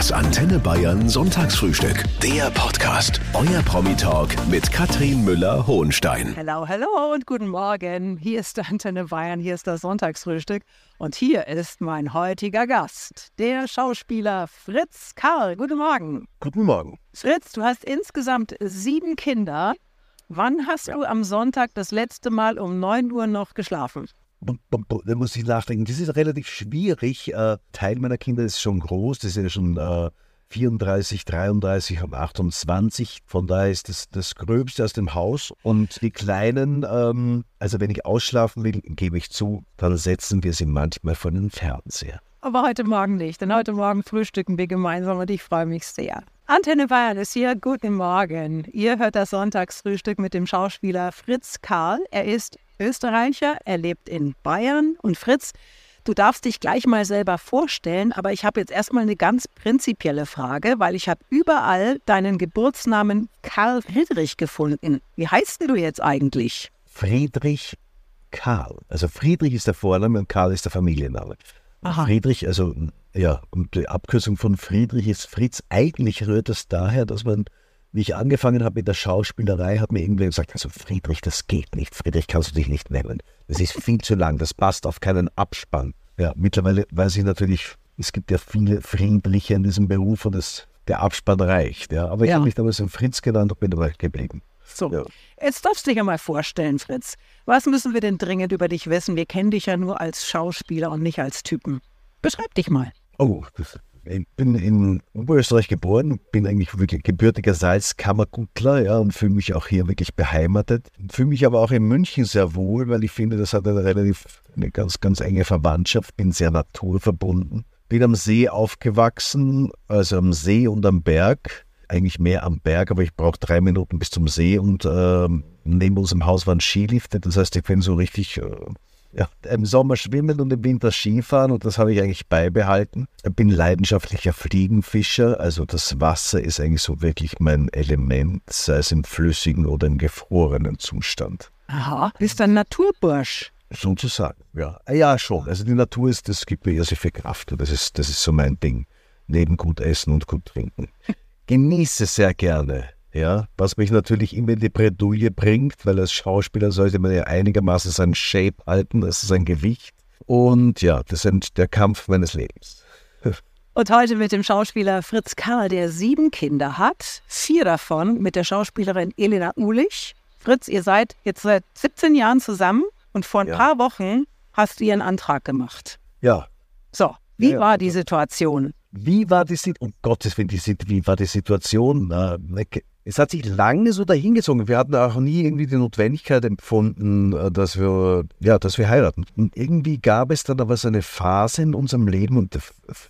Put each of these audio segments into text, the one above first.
Das Antenne Bayern Sonntagsfrühstück. Der Podcast. Euer Promi-Talk mit Katrin Müller-Hohenstein. Hallo, hallo und guten Morgen. Hier ist Antenne Bayern, hier ist das Sonntagsfrühstück. Und hier ist mein heutiger Gast, der Schauspieler Fritz Karl. Guten Morgen. Guten Morgen. Fritz, du hast insgesamt sieben Kinder. Wann hast ja. du am Sonntag das letzte Mal um 9 Uhr noch geschlafen? Da muss ich nachdenken. Das ist relativ schwierig. Äh, Teil meiner Kinder ist schon groß. Das ist ja schon äh, 34, 33 und 28. Von daher ist das das Gröbste aus dem Haus. Und die Kleinen, ähm, also wenn ich ausschlafen will, gebe ich zu, dann setzen wir sie manchmal vor den Fernseher. Aber heute Morgen nicht, denn heute Morgen frühstücken wir gemeinsam und ich freue mich sehr. Antenne Bayern ist hier. Guten Morgen. Ihr hört das Sonntagsfrühstück mit dem Schauspieler Fritz Karl. Er ist Österreicher, er lebt in Bayern. Und Fritz, du darfst dich gleich mal selber vorstellen, aber ich habe jetzt erstmal eine ganz prinzipielle Frage, weil ich habe überall deinen Geburtsnamen Karl Friedrich gefunden. Wie heißt du jetzt eigentlich? Friedrich Karl. Also Friedrich ist der Vorname und Karl ist der Familienname. Aha. Friedrich, also ja, und die Abkürzung von Friedrich ist Fritz. Eigentlich rührt es daher, dass man, wie ich angefangen habe mit der Schauspielerei, hat mir irgendwer gesagt, also Friedrich, das geht nicht. Friedrich kannst du dich nicht nennen. Das ist viel zu lang, das passt auf keinen Abspann. Ja, mittlerweile weiß ich natürlich, es gibt ja viele Friedriche in diesem Beruf und das, der Abspann reicht. Ja. Aber ich ja. habe mich damals in Fritz genannt und bin dabei geblieben. So, ja. jetzt darfst du dich ja mal vorstellen, Fritz. Was müssen wir denn dringend über dich wissen? Wir kennen dich ja nur als Schauspieler und nicht als Typen. Beschreib dich mal. Oh, ich bin in Oberösterreich geboren, bin eigentlich wirklich gebürtiger Salzkammergutler ja, und fühle mich auch hier wirklich beheimatet. Fühle mich aber auch in München sehr wohl, weil ich finde, das hat eine relativ, eine ganz, ganz enge Verwandtschaft, bin sehr naturverbunden. Bin am See aufgewachsen, also am See und am Berg eigentlich mehr am Berg, aber ich brauche drei Minuten bis zum See und äh, neben unserem Haus waren Skilifte. Das heißt, ich bin so richtig äh, ja, im Sommer schwimmen und im Winter Skifahren und das habe ich eigentlich beibehalten. Ich bin leidenschaftlicher Fliegenfischer, also das Wasser ist eigentlich so wirklich mein Element, sei es im flüssigen oder im gefrorenen Zustand. Aha, bist ein Naturbursch. Sozusagen, ja. Ja, schon. Also die Natur ist, das gibt mir sehr viel Kraft und das ist, das ist so mein Ding. Neben gut essen und gut trinken genieße sehr gerne. Ja, was mich natürlich immer in die Bredouille bringt, weil als Schauspieler sollte man ja einigermaßen sein Shape halten, das ist sein Gewicht. Und ja, das ist der Kampf meines Lebens. Und heute mit dem Schauspieler Fritz Karl, der sieben Kinder hat, vier davon mit der Schauspielerin Elena Ulich. Fritz, ihr seid jetzt seit 17 Jahren zusammen und vor ein ja. paar Wochen hast du ihren Antrag gemacht. Ja. So, wie ja, ja. war die Situation? Wie war die Situation? Um Gottes Willen, wie war die Situation? Es hat sich lange so dahingezogen. Wir hatten auch nie irgendwie die Notwendigkeit empfunden, äh, dass wir, ja, dass wir heiraten. Und irgendwie gab es dann aber so eine Phase in unserem Leben und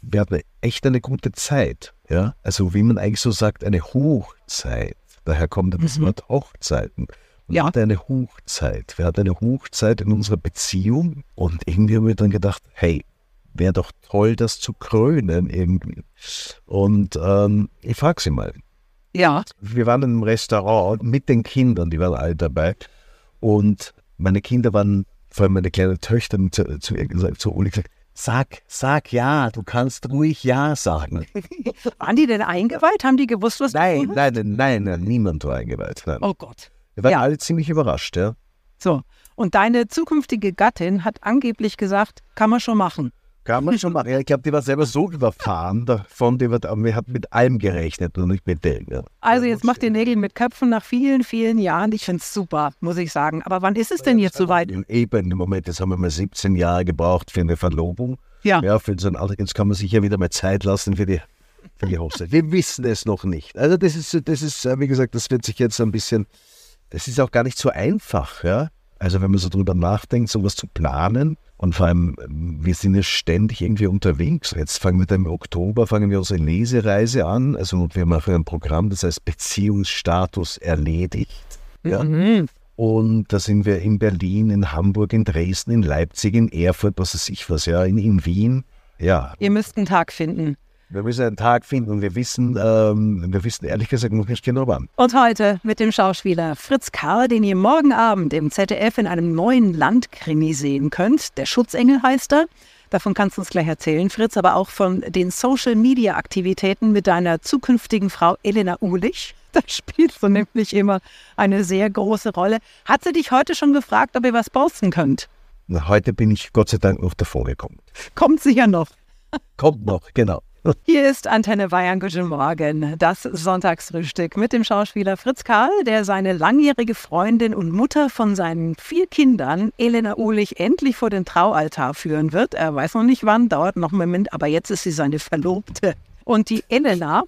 wir hatten echt eine gute Zeit. Ja, also wie man eigentlich so sagt, eine Hochzeit. Daher kommt das mhm. Wort Hochzeiten. Und ja. hatte eine Hochzeit. Wir hatten eine Hochzeit in unserer Beziehung und irgendwie haben wir dann gedacht, hey, wäre doch toll, das zu krönen irgendwie. Und ähm, ich frage sie mal. Ja. Wir waren in einem Restaurant mit den Kindern, die waren alle dabei. Und meine Kinder waren, vor allem meine kleine Töchter, zu, zu gesagt, zu Uli gesagt, Sag, sag ja, du kannst ruhig ja sagen. Waren die denn eingeweiht? Haben die gewusst, was nein, du nein, nein, nein, nein, niemand war eingeweiht. Nein. Oh Gott. Wir waren ja. alle ziemlich überrascht, ja. So, und deine zukünftige Gattin hat angeblich gesagt, kann man schon machen. Kann man schon machen. Ich glaube, die war selber so überfahren davon, die war, wir hat mit allem gerechnet und nicht mit dem. Ja. Also jetzt macht ihr Nägel mit Köpfen nach vielen, vielen Jahren. Ich finde es super, muss ich sagen. Aber wann ist es denn jetzt soweit? Eben, im Moment, jetzt haben wir mal 17 Jahre gebraucht für eine Verlobung. Ja. Ja, für so ein Alter, jetzt kann man sich ja wieder mal Zeit lassen für die, für die Hochzeit. Wir wissen es noch nicht. Also das ist, das ist, wie gesagt, das wird sich jetzt ein bisschen, das ist auch gar nicht so einfach, ja. Also wenn man so drüber nachdenkt, sowas zu planen, und vor allem, wir sind ja ständig irgendwie unterwegs. Jetzt fangen wir dann im Oktober, fangen wir unsere Lesereise an. Also wir machen ein Programm, das heißt Beziehungsstatus erledigt. Ja? Mhm. Und da sind wir in Berlin, in Hamburg, in Dresden, in Leipzig, in Erfurt, was weiß ich was, ja, in, in Wien. Ja. Ihr müsst einen Tag finden. Wir müssen einen Tag finden und wir wissen, ähm, wir wissen ehrlich gesagt noch nicht genau wann. Und heute mit dem Schauspieler Fritz Karl, den ihr morgen Abend im ZDF in einem neuen Landkrimi sehen könnt. Der Schutzengel heißt er. Davon kannst du uns gleich erzählen, Fritz, aber auch von den Social-Media-Aktivitäten mit deiner zukünftigen Frau Elena Uhlich. Da spielst du nämlich immer eine sehr große Rolle. Hat sie dich heute schon gefragt, ob ihr was posten könnt? Na, heute bin ich Gott sei Dank noch davor gekommen. Kommt sicher noch. Kommt noch, genau. Hier ist Antenne Bayern. Guten Morgen. Das Sonntagsfrühstück mit dem Schauspieler Fritz Karl, der seine langjährige Freundin und Mutter von seinen vier Kindern, Elena Uhlich, endlich vor den Traualtar führen wird. Er weiß noch nicht wann, dauert noch einen Moment, aber jetzt ist sie seine Verlobte. Und die Elena,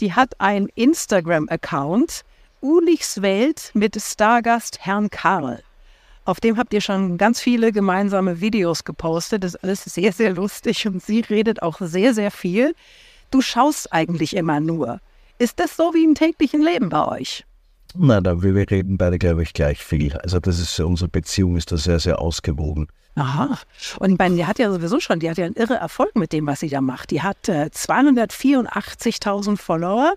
die hat einen Instagram-Account, Uhlichs Welt mit Stargast Herrn Karl. Auf dem habt ihr schon ganz viele gemeinsame Videos gepostet. Das ist alles sehr, sehr lustig und sie redet auch sehr, sehr viel. Du schaust eigentlich immer nur. Ist das so wie im täglichen Leben bei euch? Nein, wir reden beide, glaube ich, gleich viel. Also das ist unsere Beziehung ist da sehr, sehr ausgewogen. Aha. Und ich meine, die hat ja sowieso schon, die hat ja einen irre Erfolg mit dem, was sie da macht. Die hat äh, 284.000 Follower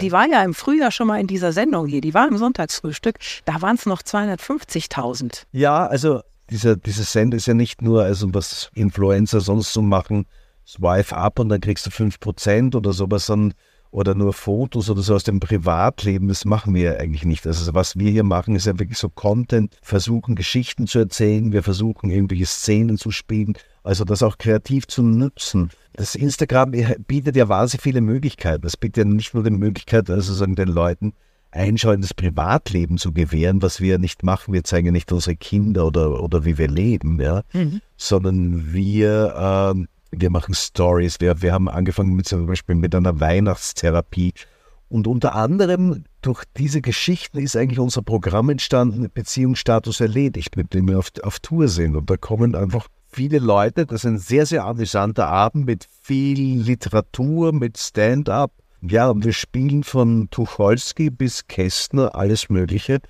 die war ja im Frühjahr schon mal in dieser Sendung hier, die war im Sonntagsfrühstück, da waren es noch 250.000. Ja, also dieser, diese Sendung ist ja nicht nur, also was Influencer sonst so machen, swipe up und dann kriegst du 5% oder sowas, sondern oder nur Fotos oder so aus dem Privatleben, das machen wir ja eigentlich nicht. Also was wir hier machen, ist ja wirklich so Content, versuchen Geschichten zu erzählen, wir versuchen irgendwelche Szenen zu spielen, also das auch kreativ zu nutzen. Das Instagram bietet ja wahnsinnig viele Möglichkeiten. Es bietet ja nicht nur die Möglichkeit, also sagen den Leuten Einschau in das Privatleben zu gewähren, was wir nicht machen. Wir zeigen ja nicht unsere Kinder oder, oder wie wir leben, ja, mhm. sondern wir äh, wir machen Stories. Wir, wir haben angefangen mit zum Beispiel mit einer Weihnachtstherapie. Und unter anderem durch diese Geschichten ist eigentlich unser Programm entstanden, Beziehungsstatus erledigt, mit dem wir auf, auf Tour sind. Und da kommen einfach viele Leute. Das ist ein sehr, sehr amüsanter Abend mit viel Literatur, mit Stand-up. Ja, und wir spielen von Tucholsky bis Kästner alles Mögliche.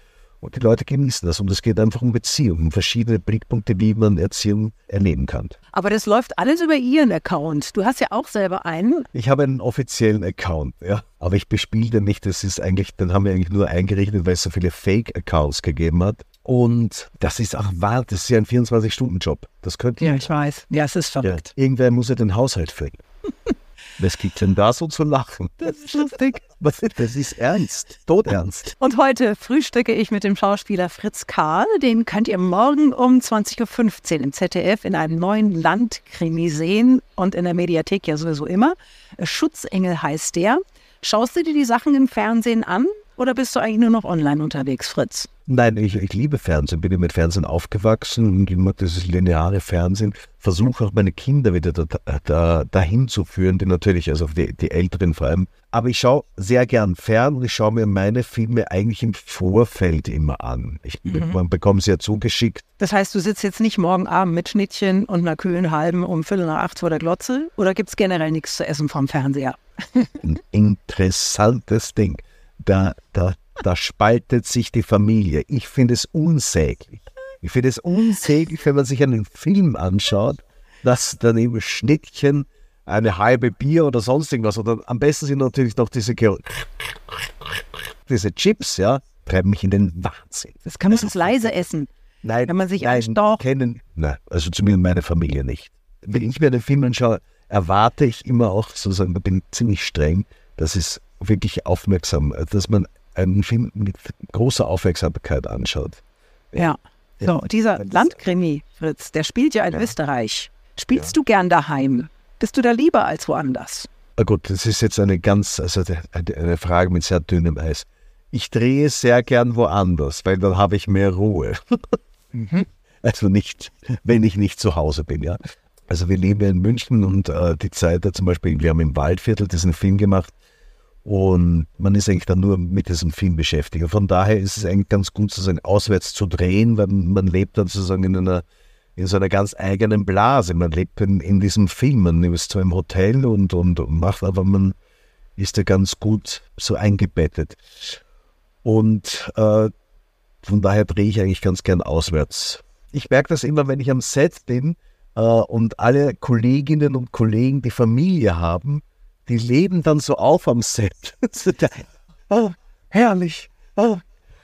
Und die Leute genießen das. Und es geht einfach um Beziehungen, verschiedene Blickpunkte, wie man Erziehung erleben kann. Aber das läuft alles über Ihren Account. Du hast ja auch selber einen. Ich habe einen offiziellen Account, ja. Aber ich bespiele den nicht. Das ist eigentlich, den haben wir eigentlich nur eingerichtet, weil es so viele Fake-Accounts gegeben hat. Und das ist auch wahr, das ist ja ein 24-Stunden-Job. Das könnte Ja, ich weiß. Ja, es ist verrückt. Ja. Irgendwer muss ja den Haushalt führen. Was gibt denn da so zu lachen? Das ist lustig. Das ist ernst, todernst. Und heute frühstücke ich mit dem Schauspieler Fritz Karl. Den könnt ihr morgen um 20.15 Uhr im ZDF in einem neuen Landkrimi sehen und in der Mediathek ja sowieso immer. Schutzengel heißt der. Schaust du dir die Sachen im Fernsehen an oder bist du eigentlich nur noch online unterwegs, Fritz? Nein, ich, ich liebe Fernsehen, bin mit Fernsehen aufgewachsen und ich mag dieses lineare Fernsehen. Versuche auch meine Kinder wieder da, da, dahin zu führen, die natürlich, also die, die Älteren vor allem. Aber ich schaue sehr gern fern und ich schaue mir meine Filme eigentlich im Vorfeld immer an. Ich, mhm. Man bekommt sie ja zugeschickt. Das heißt, du sitzt jetzt nicht morgen Abend mit Schnittchen und einer kühlen Halben um Viertel nach acht vor der Glotze oder gibt es generell nichts zu essen vom Fernseher? Ein interessantes Ding. Da, da da spaltet sich die Familie. Ich finde es unsäglich. Ich finde es unsäglich, wenn man sich einen Film anschaut, dass dann eben Schnittchen, eine halbe Bier oder sonst irgendwas, oder am besten sind natürlich noch diese, diese Chips, ja, treiben mich in den Wahnsinn. Das kann man so leise essen. Nein, wenn man sich nein, kennen, nein, also zumindest meine Familie nicht. Wenn ich mir den Film anschaue, erwarte ich immer auch, sozusagen, ich bin ziemlich streng, dass es wirklich aufmerksam, dass man einen Film mit großer Aufmerksamkeit anschaut. Ja. So, dieser Landkrimi, Fritz, der spielt ja in ja. Österreich. Spielst ja. du gern daheim? Bist du da lieber als woanders? Na gut, das ist jetzt eine ganz, also eine Frage mit sehr dünnem Eis. Ich drehe sehr gern woanders, weil dann habe ich mehr Ruhe. mhm. Also nicht, wenn ich nicht zu Hause bin, ja. Also wir leben ja in München und äh, die Zeit da zum Beispiel, wir haben im Waldviertel diesen Film gemacht, und man ist eigentlich dann nur mit diesem Film beschäftigt. Von daher ist es eigentlich ganz gut, sozusagen auswärts zu drehen, weil man lebt dann sozusagen in einer, in so einer ganz eigenen Blase. Man lebt in, in diesem Film. Man ist zwar im Hotel und, und, und macht, aber man ist da ganz gut so eingebettet. Und äh, von daher drehe ich eigentlich ganz gern auswärts. Ich merke das immer, wenn ich am Set bin äh, und alle Kolleginnen und Kollegen die Familie haben, die leben dann so auf am Set. oh, herrlich. Oh,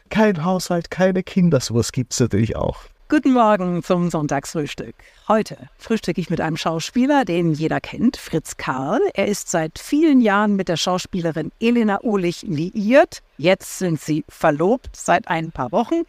kein Haushalt, keine Kinder. Sowas gibt es natürlich auch. Guten Morgen zum Sonntagsfrühstück. Heute frühstücke ich mit einem Schauspieler, den jeder kennt, Fritz Karl. Er ist seit vielen Jahren mit der Schauspielerin Elena Uhlich liiert. Jetzt sind sie verlobt seit ein paar Wochen.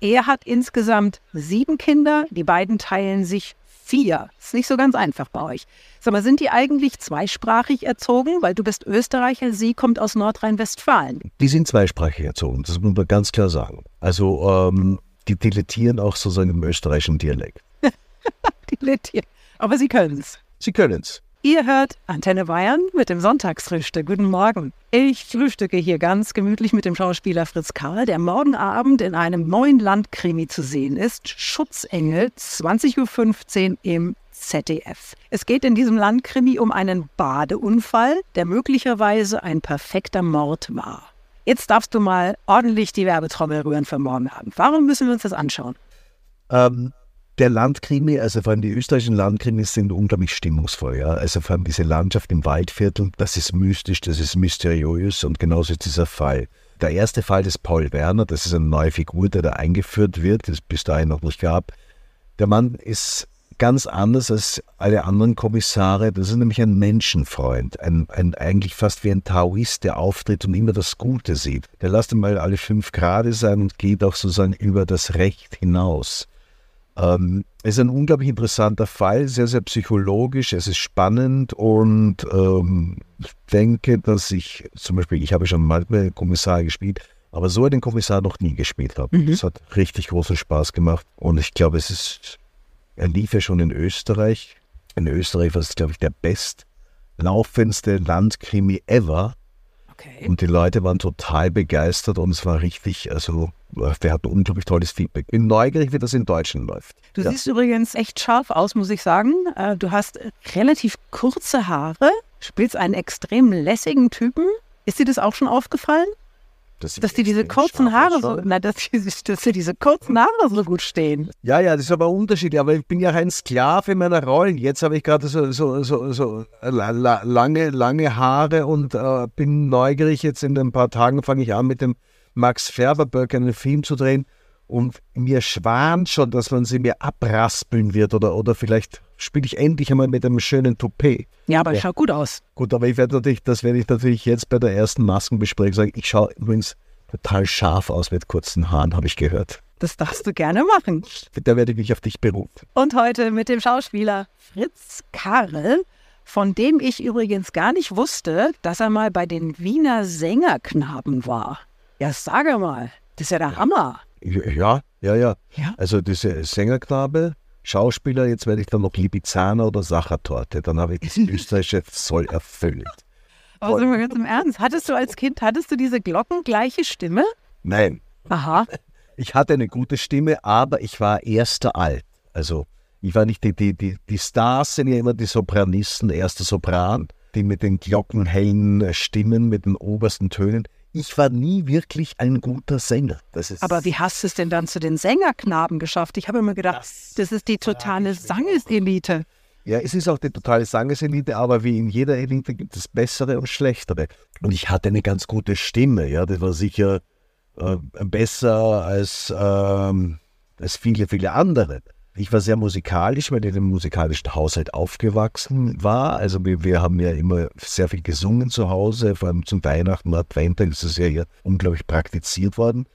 Er hat insgesamt sieben Kinder. Die beiden teilen sich vier. Ist nicht so ganz einfach bei euch. Sag mal, sind die eigentlich zweisprachig erzogen? Weil du bist Österreicher, sie kommt aus Nordrhein-Westfalen. Die sind zweisprachig erzogen, das muss man ganz klar sagen. Also ähm, die dilettieren auch sozusagen im österreichischen Dialekt. dilettieren. Aber sie können es. Sie können es. Ihr hört Antenne Bayern mit dem Sonntagsfrühstück. Guten Morgen. Ich frühstücke hier ganz gemütlich mit dem Schauspieler Fritz Karl, der morgen Abend in einem neuen Landkrimi zu sehen ist. Schutzengel, 20.15 Uhr im ZDF. Es geht in diesem Landkrimi um einen Badeunfall, der möglicherweise ein perfekter Mord war. Jetzt darfst du mal ordentlich die Werbetrommel rühren für morgen Abend. Warum müssen wir uns das anschauen? Ähm, der Landkrimi, also vor allem die österreichischen Landkrimis sind unglaublich stimmungsvoll. Ja? Also vor allem diese Landschaft im Waldviertel, das ist mystisch, das ist mysteriös und genauso ist dieser Fall. Der erste Fall des Paul Werner, das ist eine neue Figur, der da eingeführt wird, das es bis dahin noch nicht gab. Der Mann ist ganz anders als alle anderen Kommissare. Das ist nämlich ein Menschenfreund, ein, ein eigentlich fast wie ein Taoist, der auftritt und immer das Gute sieht. Der lässt einmal alle fünf Grade sein und geht auch sozusagen über das Recht hinaus. Ähm, es ist ein unglaublich interessanter Fall, sehr, sehr psychologisch, es ist spannend und ähm, ich denke, dass ich, zum Beispiel, ich habe schon manchmal Kommissar gespielt, aber so einen Kommissar noch nie gespielt habe. Es mhm. hat richtig großen Spaß gemacht und ich glaube, es ist er lief ja schon in Österreich. In Österreich war es, glaube ich, der bestlaufendste Landkrimi ever. Okay. Und die Leute waren total begeistert und es war richtig, also wir hatten unglaublich tolles Feedback. Bin neugierig, wie das in Deutschland läuft. Du ja. siehst übrigens echt scharf aus, muss ich sagen. Äh, du hast relativ kurze Haare, spielst einen extrem lässigen Typen. Ist dir das auch schon aufgefallen? Dass, dass die diese kurzen Haare so, na, dass, die, dass die diese kurzen Haare so gut stehen. Ja, ja, das ist aber unterschiedlich. Aber ich bin ja ein Sklave meiner Rollen. Jetzt habe ich gerade so, so, so, so lange, lange Haare und äh, bin neugierig. Jetzt in ein paar Tagen fange ich an, mit dem Max Färberböck einen Film zu drehen. Und mir schwant schon, dass man sie mir abraspeln wird oder, oder vielleicht spiele ich endlich einmal mit einem schönen Toupet. Ja, aber ja. schaut gut aus. Gut, aber ich werde natürlich, das werde ich natürlich jetzt bei der ersten Maskenbesprechung sagen. Ich schaue übrigens total scharf aus mit kurzen Haaren, habe ich gehört. Das darfst du gerne machen. Da werde ich mich auf dich berufen. Und heute mit dem Schauspieler Fritz Karl, von dem ich übrigens gar nicht wusste, dass er mal bei den Wiener Sängerknaben war. Ja, sage mal, das ist ja der. Hammer. Ja, ja, ja, ja. Also diese Sängerknabe, Schauspieler, jetzt werde ich dann noch Libizzaner oder Sachertorte. Dann habe ich das österreichische Soll erfüllt. Aber sind wir ganz im Ernst. Hattest du als Kind, hattest du diese glockengleiche Stimme? Nein. Aha. Ich hatte eine gute Stimme, aber ich war erster alt. Also ich war nicht die, die, die, die Stars sind ja immer die Sopranisten, erster Sopran, die mit den glockenhellen Stimmen, mit den obersten Tönen ich war nie wirklich ein guter Sänger. Aber wie hast du es denn dann zu den Sängerknaben geschafft? Ich habe immer gedacht, das, das ist die totale Sangeselite. Ja, es ist auch die totale Sangeselite, aber wie in jeder Elite gibt es bessere und schlechtere. Und ich hatte eine ganz gute Stimme, ja, das war sicher äh, besser als, ähm, als viele, viele andere. Ich war sehr musikalisch, weil ich in einem musikalischen Haushalt aufgewachsen war. Also wir, wir, haben ja immer sehr viel gesungen zu Hause, vor allem zum Weihnachten, Advent, ist es ja hier unglaublich praktiziert worden.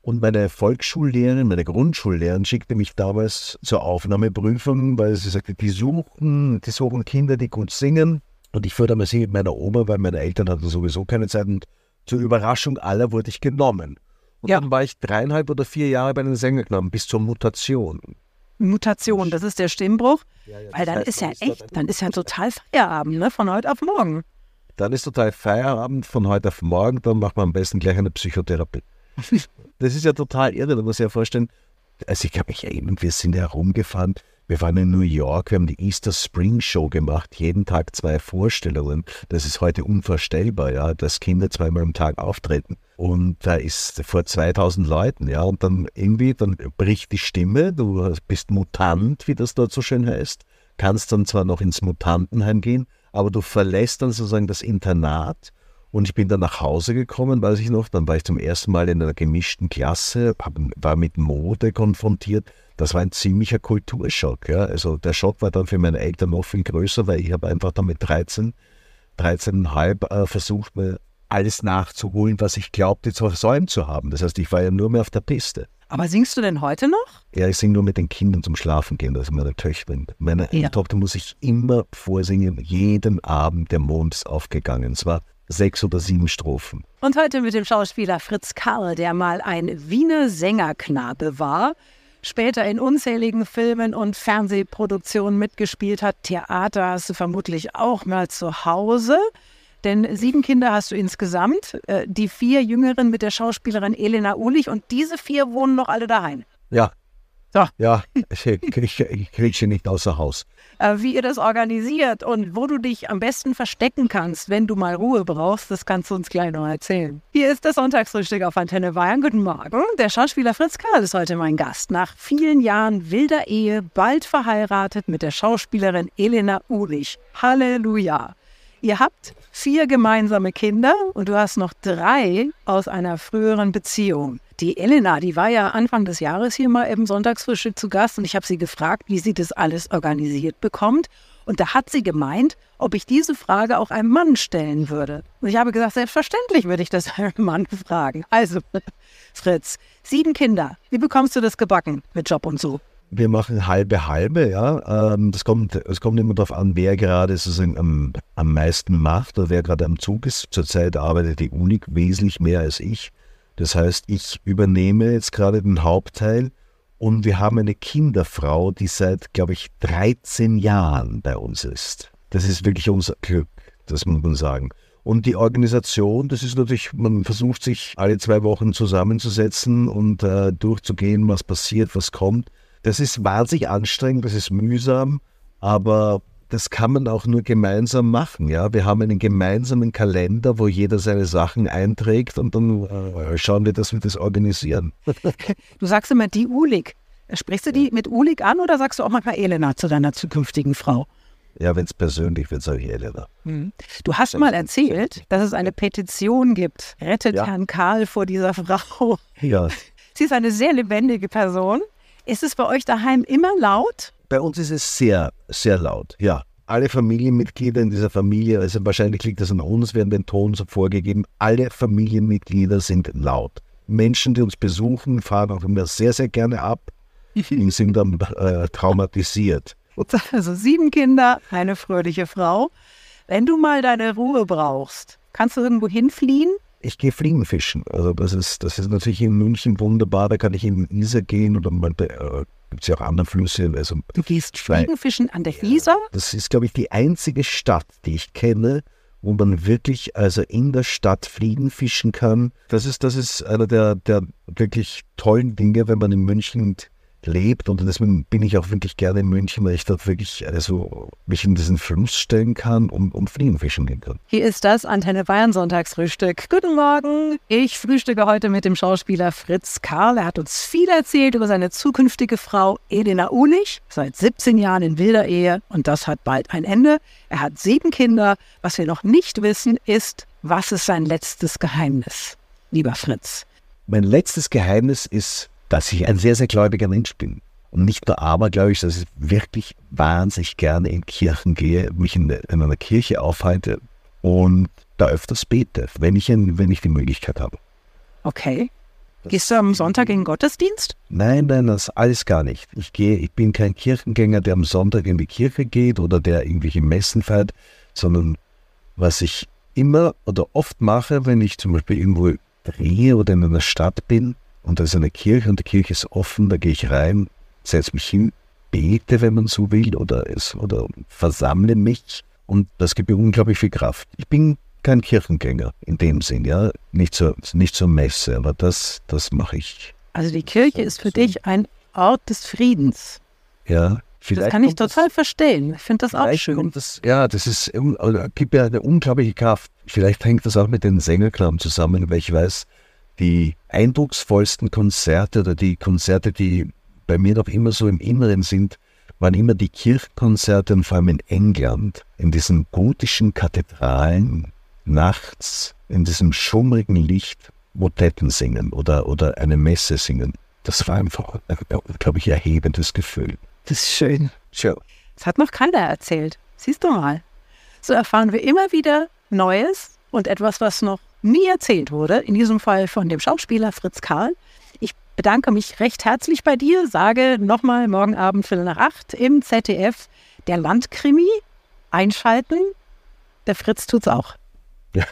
Und meine Volksschullehrerin, meine Grundschullehrerin schickte mich damals zur Aufnahmeprüfung, weil sie sagte, die suchen, die suchen Kinder, die gut singen. Und ich fuhr damals mit meiner Oma, weil meine Eltern hatten sowieso keine Zeit. Und zur Überraschung aller wurde ich genommen. Und ja. dann war ich dreieinhalb oder vier Jahre bei den Sängerknaben bis zur Mutation. Mutation, das ist der Stimmbruch. Ja, ja, Weil dann ist ja echt, dann ist ja total Feierabend, ne? Von heute auf morgen. Dann ist total Feierabend von heute auf morgen, dann macht man am besten gleich eine Psychotherapie. das ist ja total irre, da muss ich ja vorstellen. Also ich kann mich erinnern, wir sind herumgefahren wir waren in New York, wir haben die Easter Spring Show gemacht, jeden Tag zwei Vorstellungen. Das ist heute unvorstellbar, ja, dass Kinder zweimal am Tag auftreten. Und da ist vor 2000 Leuten, ja, und dann irgendwie, dann bricht die Stimme, du bist Mutant, wie das dort so schön heißt, kannst dann zwar noch ins Mutantenheim gehen, aber du verlässt dann sozusagen das Internat und ich bin dann nach Hause gekommen, weiß ich noch, dann war ich zum ersten Mal in einer gemischten Klasse, war mit Mode konfrontiert, das war ein ziemlicher Kulturschock. Ja. Also der Schock war dann für meine Eltern noch viel größer, weil ich habe einfach dann mit 13, 13,5 äh, versucht, mir alles nachzuholen, was ich glaubte, versäumt zu haben. Das heißt, ich war ja nur mehr auf der Piste. Aber singst du denn heute noch? Ja, ich singe nur mit den Kindern zum Schlafen gehen, also meine Töchterin. Meine ja. Tochter muss ich immer vorsingen, jeden Abend der Mond ist aufgegangen. Es war sechs oder sieben Strophen. Und heute mit dem Schauspieler Fritz Karl, der mal ein Wiener Sängerknabe war, später in unzähligen Filmen und Fernsehproduktionen mitgespielt hat. Theater hast du vermutlich auch mal zu Hause. Denn sieben Kinder hast du insgesamt, äh, die vier Jüngeren mit der Schauspielerin Elena Ulich und diese vier wohnen noch alle daheim. Ja. So. Ja, ich, ich, ich kriege sie nicht außer Haus. Äh, wie ihr das organisiert und wo du dich am besten verstecken kannst, wenn du mal Ruhe brauchst, das kannst du uns gleich noch erzählen. Hier ist das Sonntagsfrühstück auf Antenne Bayern. Guten Morgen. Der Schauspieler Fritz Karl ist heute mein Gast. Nach vielen Jahren wilder Ehe, bald verheiratet mit der Schauspielerin Elena Ulich. Halleluja. Ihr habt vier gemeinsame Kinder und du hast noch drei aus einer früheren Beziehung. Die Elena, die war ja Anfang des Jahres hier mal im Sonntagsfrühstück zu Gast und ich habe sie gefragt, wie sie das alles organisiert bekommt. Und da hat sie gemeint, ob ich diese Frage auch einem Mann stellen würde. Und ich habe gesagt, selbstverständlich würde ich das einem Mann fragen. Also, Fritz, sieben Kinder. Wie bekommst du das gebacken mit Job und so? wir machen halbe halbe, ja. Ähm, das kommt, es kommt immer darauf an, wer gerade sozusagen am, am meisten macht oder wer gerade am Zug ist. Zurzeit arbeitet die Unik wesentlich mehr als ich. Das heißt, ich übernehme jetzt gerade den Hauptteil und wir haben eine Kinderfrau, die seit, glaube ich, 13 Jahren bei uns ist. Das ist wirklich unser Glück, das muss man sagen. Und die Organisation, das ist natürlich, man versucht sich alle zwei Wochen zusammenzusetzen und äh, durchzugehen, was passiert, was kommt. Das ist wahnsinnig anstrengend, das ist mühsam, aber das kann man auch nur gemeinsam machen. Ja? Wir haben einen gemeinsamen Kalender, wo jeder seine Sachen einträgt und dann äh, schauen wir, dass wir das organisieren. Du sagst immer die Ulig. Sprichst du die mit Ulig an oder sagst du auch manchmal Elena zu deiner zukünftigen Frau? Ja, wenn es persönlich wird, sage ich Elena. Hm. Du hast mal erzählt, dass es eine Petition gibt. Rettet ja. Herrn Karl vor dieser Frau. Ja. Sie ist eine sehr lebendige Person. Ist es bei euch daheim immer laut? Bei uns ist es sehr, sehr laut, ja. Alle Familienmitglieder in dieser Familie, also wahrscheinlich liegt das an uns, werden den Ton so vorgegeben, alle Familienmitglieder sind laut. Menschen, die uns besuchen, fahren auch immer sehr, sehr gerne ab und sind dann äh, traumatisiert. Also sieben Kinder, eine fröhliche Frau. Wenn du mal deine Ruhe brauchst, kannst du irgendwo hinfliehen? ich gehe Fliegenfischen. Also das ist, das ist natürlich in München wunderbar, da kann ich in Isar gehen oder man, äh, gibt es ja auch andere Flüsse. Also, du gehst Fliegenfischen an der Isar? das ist, glaube ich, die einzige Stadt, die ich kenne, wo man wirklich also in der Stadt Fliegen fischen kann. Das ist, das ist einer der, der wirklich tollen Dinge, wenn man in München lebt und deswegen bin ich auch wirklich gerne in München, weil ich dort wirklich also mich in diesen Fluss stellen kann und, und Fliegen fischen gehen kann. Hier ist das Antenne Bayern Sonntagsfrühstück. Guten Morgen. Ich frühstücke heute mit dem Schauspieler Fritz Karl. Er hat uns viel erzählt über seine zukünftige Frau Elena Ulich, seit 17 Jahren in wilder Ehe und das hat bald ein Ende. Er hat sieben Kinder. Was wir noch nicht wissen, ist, was ist sein letztes Geheimnis? Lieber Fritz. Mein letztes Geheimnis ist, dass ich ein sehr, sehr gläubiger Mensch bin. Und nicht nur aber, glaube ich, dass ich wirklich wahnsinnig gerne in Kirchen gehe, mich in, in einer Kirche aufhalte und da öfters bete, wenn ich, wenn ich die Möglichkeit habe. Okay. Gehst du am Sonntag in den Gottesdienst? Nein, nein, das alles gar nicht. Ich gehe, ich bin kein Kirchengänger, der am Sonntag in die Kirche geht oder der irgendwelche Messen feiert, sondern was ich immer oder oft mache, wenn ich zum Beispiel irgendwo drehe oder in einer Stadt bin, und da ist eine Kirche und die Kirche ist offen, da gehe ich rein, setze mich hin, bete, wenn man so will, oder, es, oder versammle mich und das gibt mir unglaublich viel Kraft. Ich bin kein Kirchengänger in dem Sinn, ja, nicht zur, nicht zur Messe, aber das, das mache ich. Also die Kirche ist für so. dich ein Ort des Friedens. Ja, Vielleicht das kann ich total das, verstehen. Ich finde das auch schön. Das, ja, das ist, gibt ja eine unglaubliche Kraft. Vielleicht hängt das auch mit den Sängerkram zusammen, weil ich weiß, die eindrucksvollsten Konzerte oder die Konzerte, die bei mir noch immer so im Inneren sind, waren immer die Kirchkonzerte und vor allem in England, in diesen gotischen Kathedralen, nachts in diesem schummrigen Licht Motetten singen oder, oder eine Messe singen. Das war einfach ein unglaublich erhebendes Gefühl. Das ist schön. Schön. Das hat noch keiner erzählt. Siehst du mal. So erfahren wir immer wieder Neues und etwas, was noch nie erzählt wurde. In diesem Fall von dem Schauspieler Fritz Karl. Ich bedanke mich recht herzlich bei dir. Sage nochmal morgen Abend Viertel nach acht im ZDF der Landkrimi einschalten. Der Fritz tut's auch. Ja.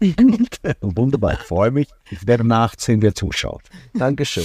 Wunderbar, ich freue mich. Ich werde nachsehen, wer zuschaut. Dankeschön.